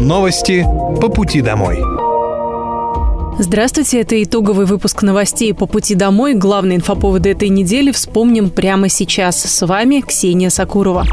Новости по пути домой. Здравствуйте, это итоговый выпуск новостей по пути домой. Главные инфоповоды этой недели вспомним прямо сейчас. С вами Ксения Сакурова.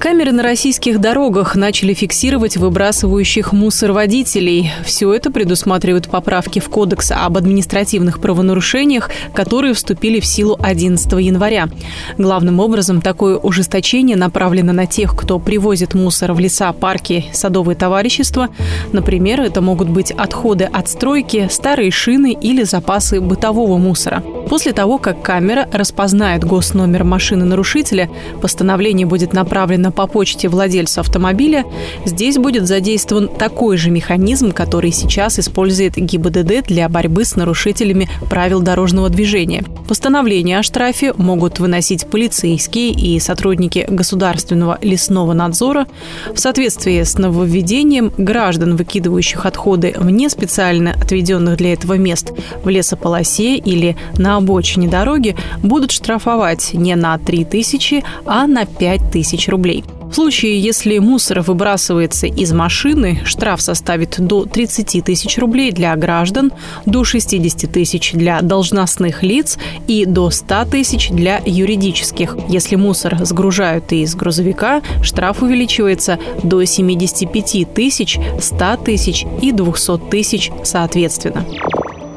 Камеры на российских дорогах начали фиксировать выбрасывающих мусор водителей. Все это предусматривают поправки в Кодекс об административных правонарушениях, которые вступили в силу 11 января. Главным образом, такое ужесточение направлено на тех, кто привозит мусор в леса, парки, садовые товарищества. Например, это могут быть отходы от стройки, старые шины или запасы бытового мусора. После того, как камера распознает госномер машины нарушителя, постановление будет направлено по почте владельцу автомобиля, здесь будет задействован такой же механизм, который сейчас использует ГИБДД для борьбы с нарушителями правил дорожного движения. Постановление о штрафе могут выносить полицейские и сотрудники Государственного лесного надзора. В соответствии с нововведением граждан, выкидывающих отходы вне специально отведенных для этого мест в лесополосе или на обочине дороги, будут штрафовать не на 3 тысячи, а на 5 тысяч рублей. В случае, если мусор выбрасывается из машины, штраф составит до 30 тысяч рублей для граждан, до 60 тысяч для должностных лиц и до 100 тысяч для юридических. Если мусор сгружают из грузовика, штраф увеличивается до 75 тысяч, 100 тысяч и 200 тысяч соответственно.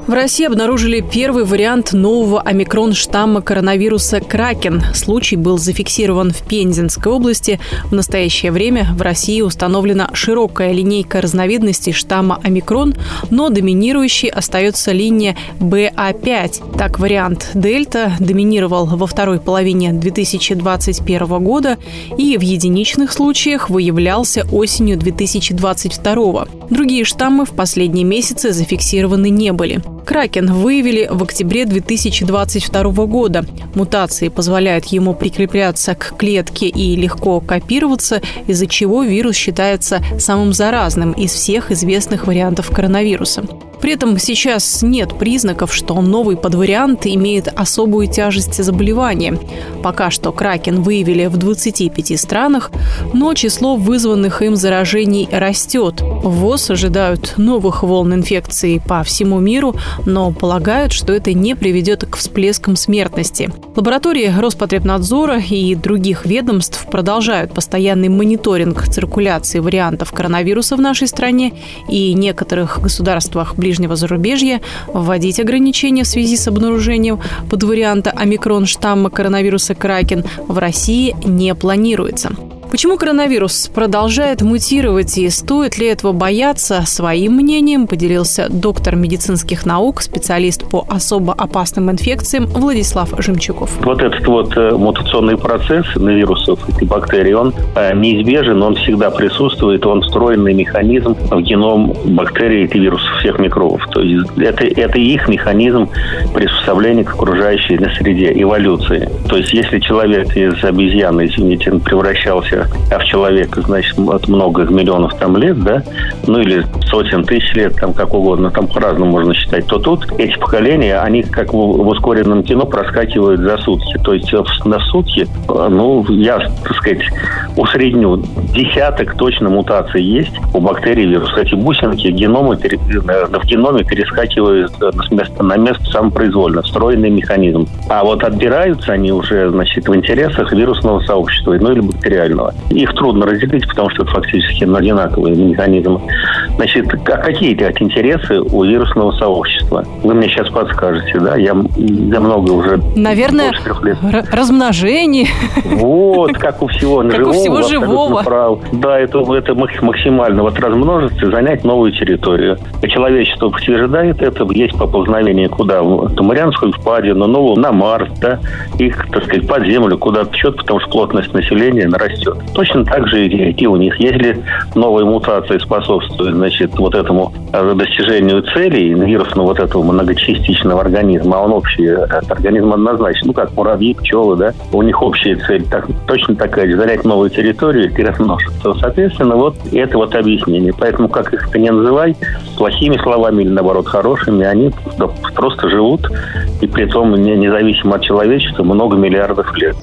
В России обнаружили первый вариант нового омикрон-штамма коронавируса «Кракен». Случай был зафиксирован в Пензенской области. В настоящее время в России установлена широкая линейка разновидностей штамма омикрон, но доминирующей остается линия БА5. Так, вариант «Дельта» доминировал во второй половине 2021 года и в единичных случаях выявлялся осенью 2022. Другие штаммы в последние месяцы зафиксированы не были. Кракен выявили в октябре 2022 года. Мутации позволяют ему прикрепляться к клетке и легко копироваться, из-за чего вирус считается самым заразным из всех известных вариантов коронавируса. При этом сейчас нет признаков, что новый подвариант имеет особую тяжесть заболевания. Пока что кракен выявили в 25 странах, но число вызванных им заражений растет. В ВОЗ ожидают новых волн инфекции по всему миру, но полагают, что это не приведет к всплескам смертности. Лаборатории Роспотребнадзора и других ведомств продолжают постоянный мониторинг циркуляции вариантов коронавируса в нашей стране и некоторых государствах ближнего зарубежья вводить ограничения в связи с обнаружением подварианта омикрон штамма коронавируса Кракен в России не планируется. Почему коронавирус продолжает мутировать и стоит ли этого бояться, своим мнением поделился доктор медицинских наук, специалист по особо опасным инфекциям Владислав Жемчуков. Вот этот вот э, мутационный процесс на вирусов и бактерий, он э, неизбежен, он всегда присутствует, он встроенный механизм в геном бактерий и вирусов всех микробов. То есть это, это их механизм приспособления к окружающей среде, эволюции. То есть если человек из обезьяны, извините, превращался а в человека, значит, от много миллионов там лет, да, ну или сотен тысяч лет, там как угодно, там по-разному можно считать, то тут эти поколения, они как в, в ускоренном кино проскакивают за сутки. То есть на сутки, ну, я, так сказать, усредню, десяток точно мутаций есть у бактерий вирусов. Эти бусинки геномы, в геноме перескакивают места на место самопроизвольно, встроенный механизм. А вот отбираются они уже, значит, в интересах вирусного сообщества, ну или бактериального. Их трудно разделить, потому что это фактически одинаковые механизмы. Значит, а какие эти интересы у вирусного сообщества? Вы мне сейчас подскажете, да? Я, я много уже... Наверное, лет. размножение. Вот, как у всего как живого. у всего живого. Прав. Да, это, это максимально. Вот размножиться, занять новую территорию. Человечество подтверждает это. Есть поползновение куда? В Тамарианскую впадину, ну, на Марс, да, их, так сказать, под землю куда-то счет, потому что плотность населения нарастет. Точно так же и у них. Если новые мутации способствуют, значит, вот этому достижению целей вирусного вот этого многочастичного организма, а он общий, организм однозначно, ну, как муравьи, пчелы, да, у них общая цель так, точно такая занять новую территорию и размножиться. Соответственно, вот это вот объяснение. Поэтому, как их то не называй, плохими словами или, наоборот, хорошими, они просто живут, и при том независимо от человечества, много миллиардов лет.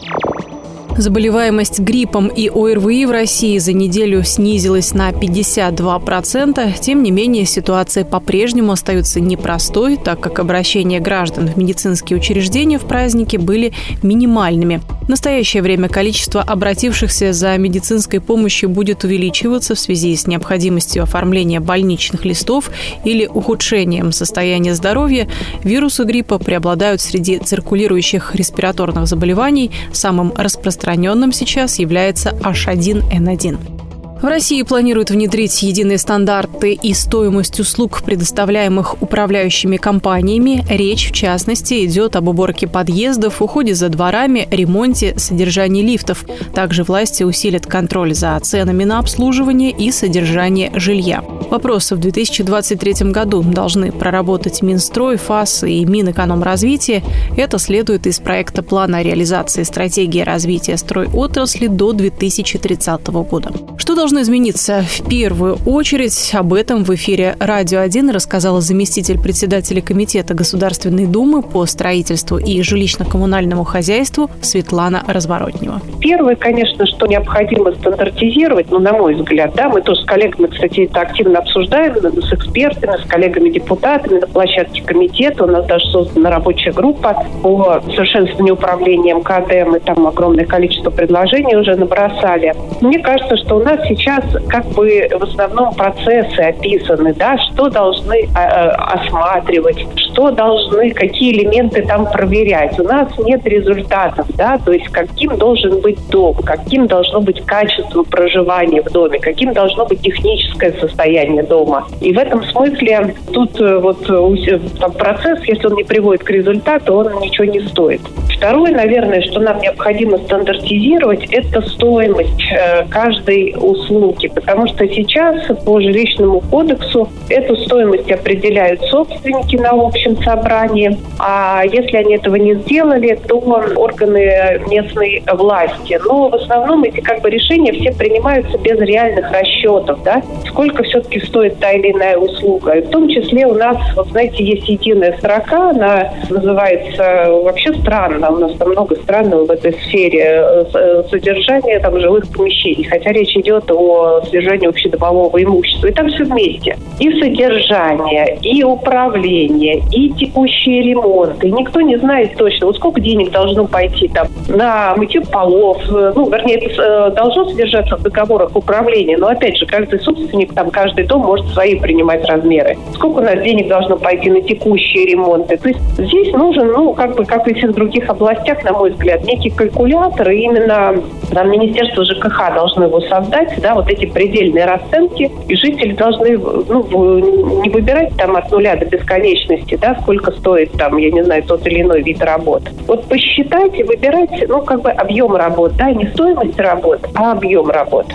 Заболеваемость гриппом и ОРВИ в России за неделю снизилась на 52%. Тем не менее, ситуация по-прежнему остается непростой, так как обращения граждан в медицинские учреждения в праздники были минимальными. В настоящее время количество обратившихся за медицинской помощью будет увеличиваться в связи с необходимостью оформления больничных листов или ухудшением состояния здоровья. Вирусы гриппа преобладают среди циркулирующих респираторных заболеваний. Самым распространенным сейчас является H1N1. В России планируют внедрить единые стандарты и стоимость услуг, предоставляемых управляющими компаниями. Речь, в частности, идет об уборке подъездов, уходе за дворами, ремонте, содержании лифтов. Также власти усилят контроль за ценами на обслуживание и содержание жилья. Вопросы в 2023 году должны проработать Минстрой, ФАС и Минэкономразвития. Это следует из проекта плана реализации стратегии развития стройотрасли до 2030 года. Что должно должно измениться? В первую очередь об этом в эфире «Радио 1» рассказала заместитель председателя Комитета Государственной Думы по строительству и жилищно-коммунальному хозяйству Светлана Разворотнева. Первое, конечно, что необходимо стандартизировать, ну, на мой взгляд, да, мы тоже с коллегами, кстати, это активно обсуждаем, с экспертами, с коллегами-депутатами на площадке комитета. У нас даже создана рабочая группа по совершенствованию управления МКД. Мы там огромное количество предложений уже набросали. Мне кажется, что у нас сейчас сейчас как бы в основном процессы описаны, да, что должны э, осматривать, что должны, какие элементы там проверять. У нас нет результатов, да, то есть каким должен быть дом, каким должно быть качество проживания в доме, каким должно быть техническое состояние дома. И в этом смысле тут э, вот э, там, процесс, если он не приводит к результату, он ничего не стоит. Второе, наверное, что нам необходимо стандартизировать, это стоимость э, каждой услуги, потому что сейчас по жилищному кодексу эту стоимость определяют собственники на общем собрании, а если они этого не сделали, то органы местной власти. Но в основном эти как бы решения все принимаются без реальных расчетов, да, сколько все-таки стоит та или иная услуга. И в том числе у нас, вот знаете, есть единая строка, она называется вообще странно, у нас там много странного в этой сфере э, э, содержания там жилых помещений, хотя речь идет о содержании общедомового имущества. И там все вместе. И содержание, и управление, и текущие ремонты. Никто не знает точно, вот сколько денег должно пойти там на мытье полов. Э, ну, вернее, это должно содержаться в договорах управления, но опять же, каждый собственник, там каждый дом может свои принимать размеры. Сколько у нас денег должно пойти на текущие ремонты? То есть здесь нужен, ну, как бы, как и в других областях, на мой взгляд, некий калькулятор, и именно там, Министерство ЖКХ должно его создать, да, вот эти предельные расценки, и жители должны ну, не выбирать там от нуля до бесконечности, да, сколько стоит там, я не знаю, тот или иной вид работ. Вот посчитать и выбирать, ну, как бы объем работ, да, не стоимость работ, а объем работ.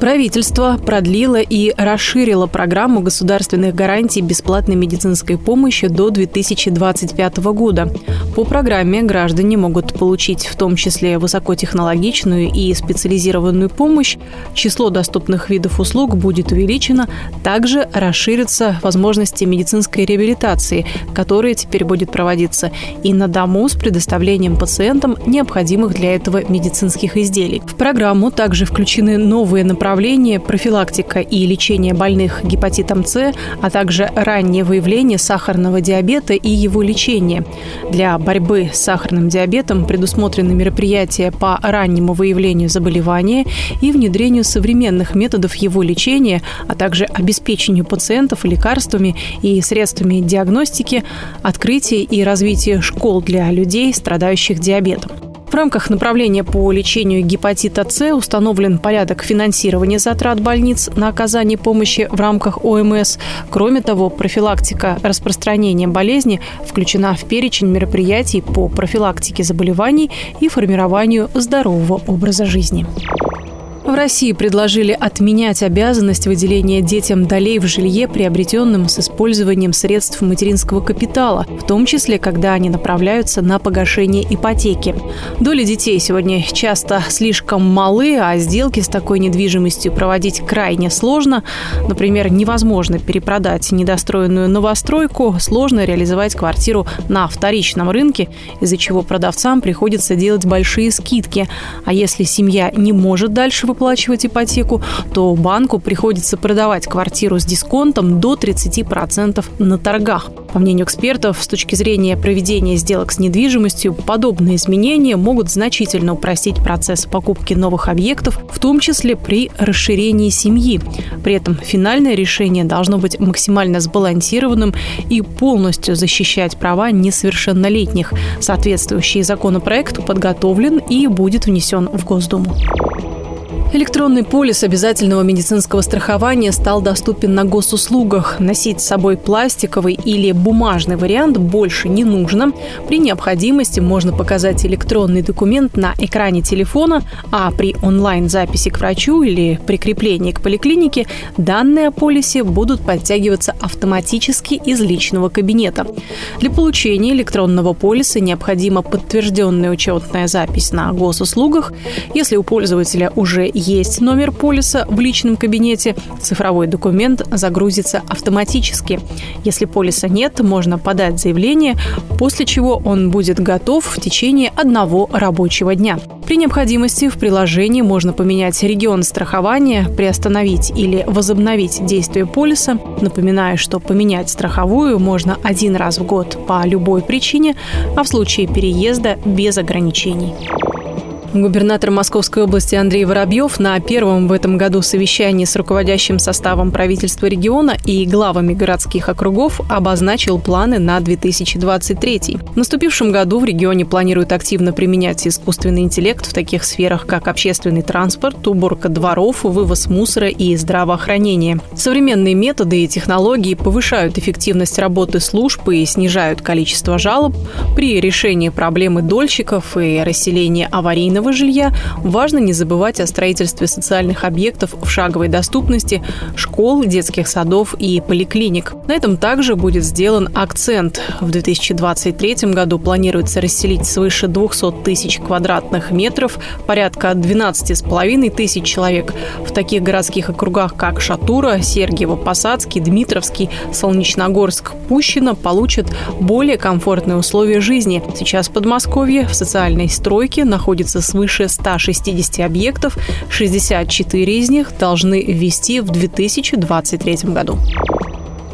Правительство продлило и расширило программу государственных гарантий бесплатной медицинской помощи до 2025 года. По программе граждане могут получить в том числе высокотехнологичную и специализированную помощь. Число доступных видов услуг будет увеличено. Также расширятся возможности медицинской реабилитации, которая теперь будет проводиться и на дому с предоставлением пациентам необходимых для этого медицинских изделий. В программу также включены новые направления направления профилактика и лечение больных гепатитом С, а также раннее выявление сахарного диабета и его лечение. Для борьбы с сахарным диабетом предусмотрены мероприятия по раннему выявлению заболевания и внедрению современных методов его лечения, а также обеспечению пациентов лекарствами и средствами диагностики, открытие и развитие школ для людей, страдающих диабетом. В рамках направления по лечению гепатита С установлен порядок финансирования затрат больниц на оказание помощи в рамках ОМС. Кроме того, профилактика распространения болезни включена в перечень мероприятий по профилактике заболеваний и формированию здорового образа жизни. В России предложили отменять обязанность выделения детям долей в жилье, приобретенным с использованием средств материнского капитала, в том числе, когда они направляются на погашение ипотеки. Доли детей сегодня часто слишком малы, а сделки с такой недвижимостью проводить крайне сложно. Например, невозможно перепродать недостроенную новостройку, сложно реализовать квартиру на вторичном рынке, из-за чего продавцам приходится делать большие скидки. А если семья не может дальше выплачивать ипотеку, то банку приходится продавать квартиру с дисконтом до 30% на торгах. По мнению экспертов, с точки зрения проведения сделок с недвижимостью, подобные изменения могут значительно упростить процесс покупки новых объектов, в том числе при расширении семьи. При этом финальное решение должно быть максимально сбалансированным и полностью защищать права несовершеннолетних. Соответствующий законопроект подготовлен и будет внесен в Госдуму. Электронный полис обязательного медицинского страхования стал доступен на госуслугах. Носить с собой пластиковый или бумажный вариант больше не нужно. При необходимости можно показать электронный документ на экране телефона, а при онлайн-записи к врачу или прикреплении к поликлинике данные о полисе будут подтягиваться автоматически из личного кабинета. Для получения электронного полиса необходима подтвержденная учетная запись на госуслугах. Если у пользователя уже есть номер полиса в личном кабинете, цифровой документ загрузится автоматически. Если полиса нет, можно подать заявление, после чего он будет готов в течение одного рабочего дня. При необходимости в приложении можно поменять регион страхования, приостановить или возобновить действие полиса. Напоминаю, что поменять страховую можно один раз в год по любой причине, а в случае переезда без ограничений. Губернатор Московской области Андрей Воробьев на первом в этом году совещании с руководящим составом правительства региона и главами городских округов обозначил планы на 2023. В наступившем году в регионе планируют активно применять искусственный интеллект в таких сферах, как общественный транспорт, уборка дворов, вывоз мусора и здравоохранение. Современные методы и технологии повышают эффективность работы служб и снижают количество жалоб. При решении проблемы дольщиков и расселении аварийного аварийного жилья, важно не забывать о строительстве социальных объектов в шаговой доступности, школ, детских садов и поликлиник. На этом также будет сделан акцент. В 2023 году планируется расселить свыше 200 тысяч квадратных метров, порядка 12,5 тысяч человек в таких городских округах, как Шатура, Сергиево-Посадский, Дмитровский, Солнечногорск, Пущино получат более комфортные условия жизни. Сейчас в Подмосковье в социальной стройке находится свыше 160 объектов, 64 из них должны ввести в 2023 году.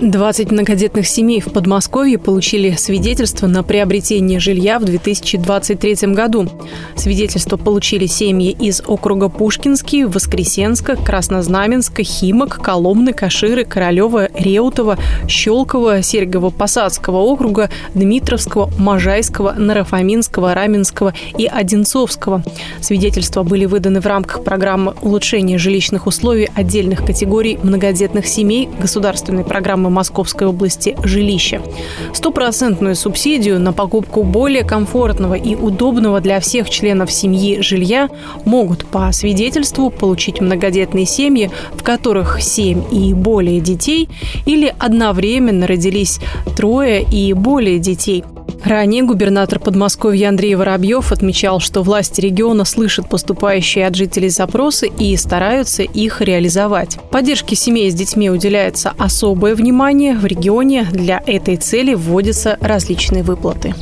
20 многодетных семей в Подмосковье получили свидетельство на приобретение жилья в 2023 году. Свидетельство получили семьи из округа Пушкинский, Воскресенска, Краснознаменска, Химок, Коломны, Каширы, Королева, Реутова, Щелково, Серегово-Посадского округа, Дмитровского, Можайского, Нарафаминского, Раменского и Одинцовского. Свидетельства были выданы в рамках программы улучшения жилищных условий отдельных категорий многодетных семей государственной программы программы Московской области «Жилище». Стопроцентную субсидию на покупку более комфортного и удобного для всех членов семьи жилья могут по свидетельству получить многодетные семьи, в которых семь и более детей или одновременно родились трое и более детей – Ранее губернатор Подмосковья Андрей Воробьев отмечал, что власти региона слышат поступающие от жителей запросы и стараются их реализовать. Поддержке семей с детьми уделяется особое внимание. В регионе для этой цели вводятся различные выплаты.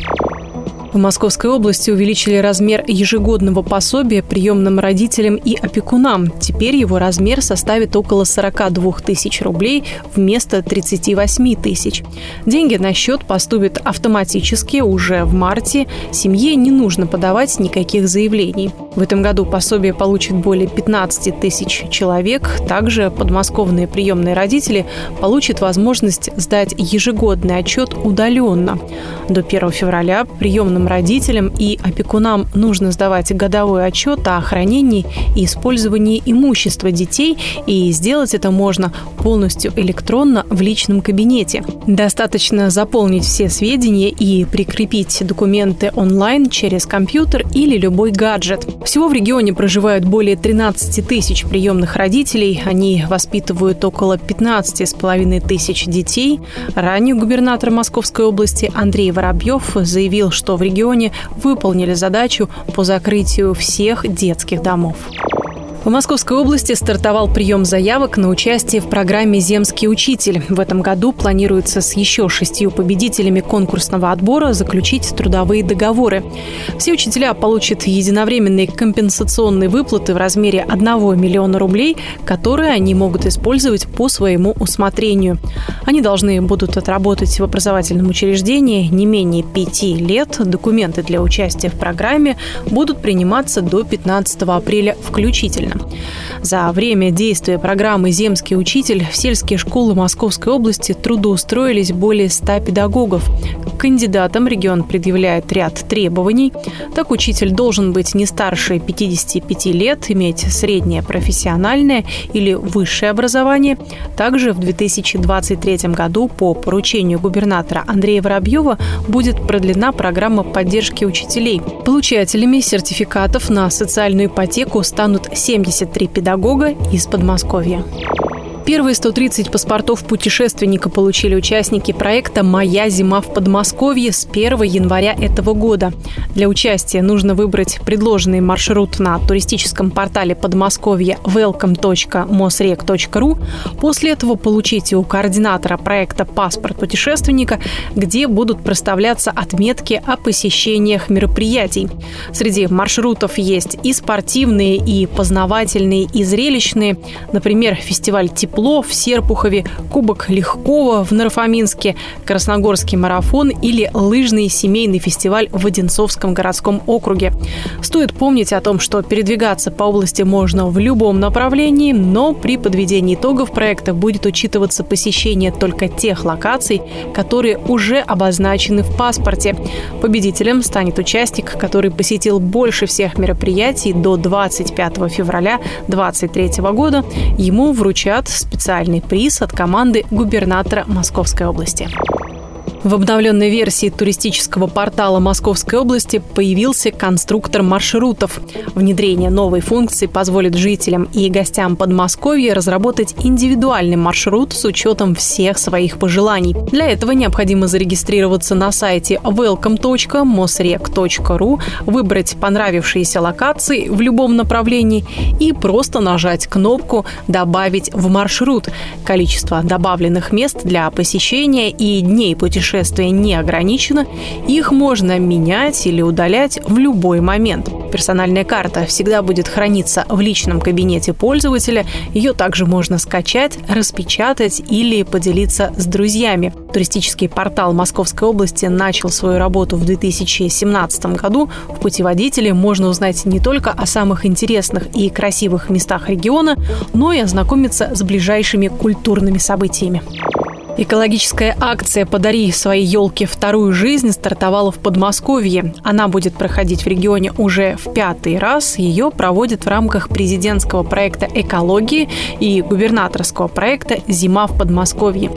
В Московской области увеличили размер ежегодного пособия приемным родителям и опекунам. Теперь его размер составит около 42 тысяч рублей вместо 38 тысяч. Деньги на счет поступят автоматически уже в марте. Семье не нужно подавать никаких заявлений. В этом году пособие получат более 15 тысяч человек. Также подмосковные приемные родители получат возможность сдать ежегодный отчет удаленно. До 1 февраля приемным всем родителям и опекунам нужно сдавать годовой отчет о хранении и использовании имущества детей, и сделать это можно полностью электронно в личном кабинете. Достаточно заполнить все сведения и прикрепить документы онлайн через компьютер или любой гаджет. Всего в регионе проживают более 13 тысяч приемных родителей. Они воспитывают около 15,5 тысяч детей. Ранее губернатор Московской области Андрей Воробьев заявил, что в регионе выполнили задачу по закрытию всех детских домов. В Московской области стартовал прием заявок на участие в программе «Земский учитель». В этом году планируется с еще шестью победителями конкурсного отбора заключить трудовые договоры. Все учителя получат единовременные компенсационные выплаты в размере 1 миллиона рублей, которые они могут использовать по своему усмотрению. Они должны будут отработать в образовательном учреждении не менее пяти лет. Документы для участия в программе будут приниматься до 15 апреля включительно. За время действия программы «Земский учитель» в сельские школы Московской области трудоустроились более 100 педагогов. К кандидатам регион предъявляет ряд требований. Так учитель должен быть не старше 55 лет, иметь среднее профессиональное или высшее образование. Также в 2023 году по поручению губернатора Андрея Воробьева будет продлена программа поддержки учителей. Получателями сертификатов на социальную ипотеку станут 7 73 педагога из Подмосковья. Первые 130 паспортов путешественника получили участники проекта «Моя зима в Подмосковье» с 1 января этого года. Для участия нужно выбрать предложенный маршрут на туристическом портале Подмосковья welcome.mosrec.ru. После этого получите у координатора проекта паспорт путешественника, где будут проставляться отметки о посещениях мероприятий. Среди маршрутов есть и спортивные, и познавательные, и зрелищные. Например, фестиваль «Тепло» тепло в Серпухове, Кубок Легкого в Нарфаминске, Красногорский марафон или лыжный семейный фестиваль в Одинцовском городском округе. Стоит помнить о том, что передвигаться по области можно в любом направлении, но при подведении итогов проекта будет учитываться посещение только тех локаций, которые уже обозначены в паспорте. Победителем станет участник, который посетил больше всех мероприятий до 25 февраля 2023 года. Ему вручат специальный приз от команды губернатора Московской области. В обновленной версии туристического портала Московской области появился конструктор маршрутов. Внедрение новой функции позволит жителям и гостям Подмосковья разработать индивидуальный маршрут с учетом всех своих пожеланий. Для этого необходимо зарегистрироваться на сайте welcome.mosrec.ru, выбрать понравившиеся локации в любом направлении и просто нажать кнопку «Добавить в маршрут». Количество добавленных мест для посещения и дней путешествия путешествие не ограничено, их можно менять или удалять в любой момент. Персональная карта всегда будет храниться в личном кабинете пользователя. Ее также можно скачать, распечатать или поделиться с друзьями. Туристический портал Московской области начал свою работу в 2017 году. В путеводителе можно узнать не только о самых интересных и красивых местах региона, но и ознакомиться с ближайшими культурными событиями. Экологическая акция «Подари своей елке вторую жизнь» стартовала в Подмосковье. Она будет проходить в регионе уже в пятый раз. Ее проводят в рамках президентского проекта «Экологии» и губернаторского проекта «Зима в Подмосковье».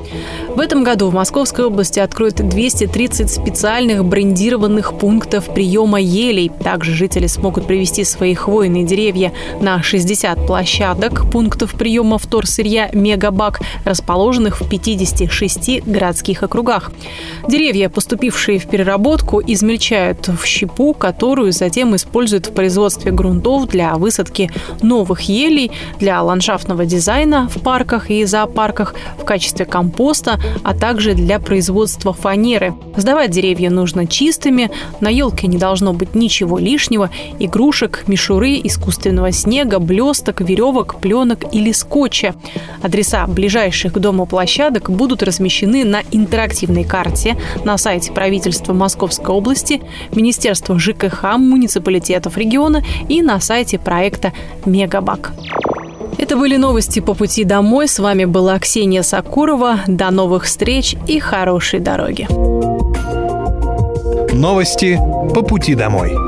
В этом году в Московской области откроют 230 специальных брендированных пунктов приема елей. Также жители смогут привести свои хвойные деревья на 60 площадок пунктов приема вторсырья «Мегабак», расположенных в 50 шести городских округах. Деревья, поступившие в переработку, измельчают в щепу, которую затем используют в производстве грунтов для высадки новых елей, для ландшафтного дизайна в парках и зоопарках, в качестве компоста, а также для производства фанеры. Сдавать деревья нужно чистыми, на елке не должно быть ничего лишнего, игрушек, мишуры, искусственного снега, блесток, веревок, пленок или скотча. Адреса ближайших к дому площадок будут будут размещены на интерактивной карте на сайте правительства Московской области, Министерства ЖКХ, муниципалитетов региона и на сайте проекта «Мегабак». Это были новости по пути домой. С вами была Ксения Сакурова. До новых встреч и хорошей дороги. Новости по пути домой.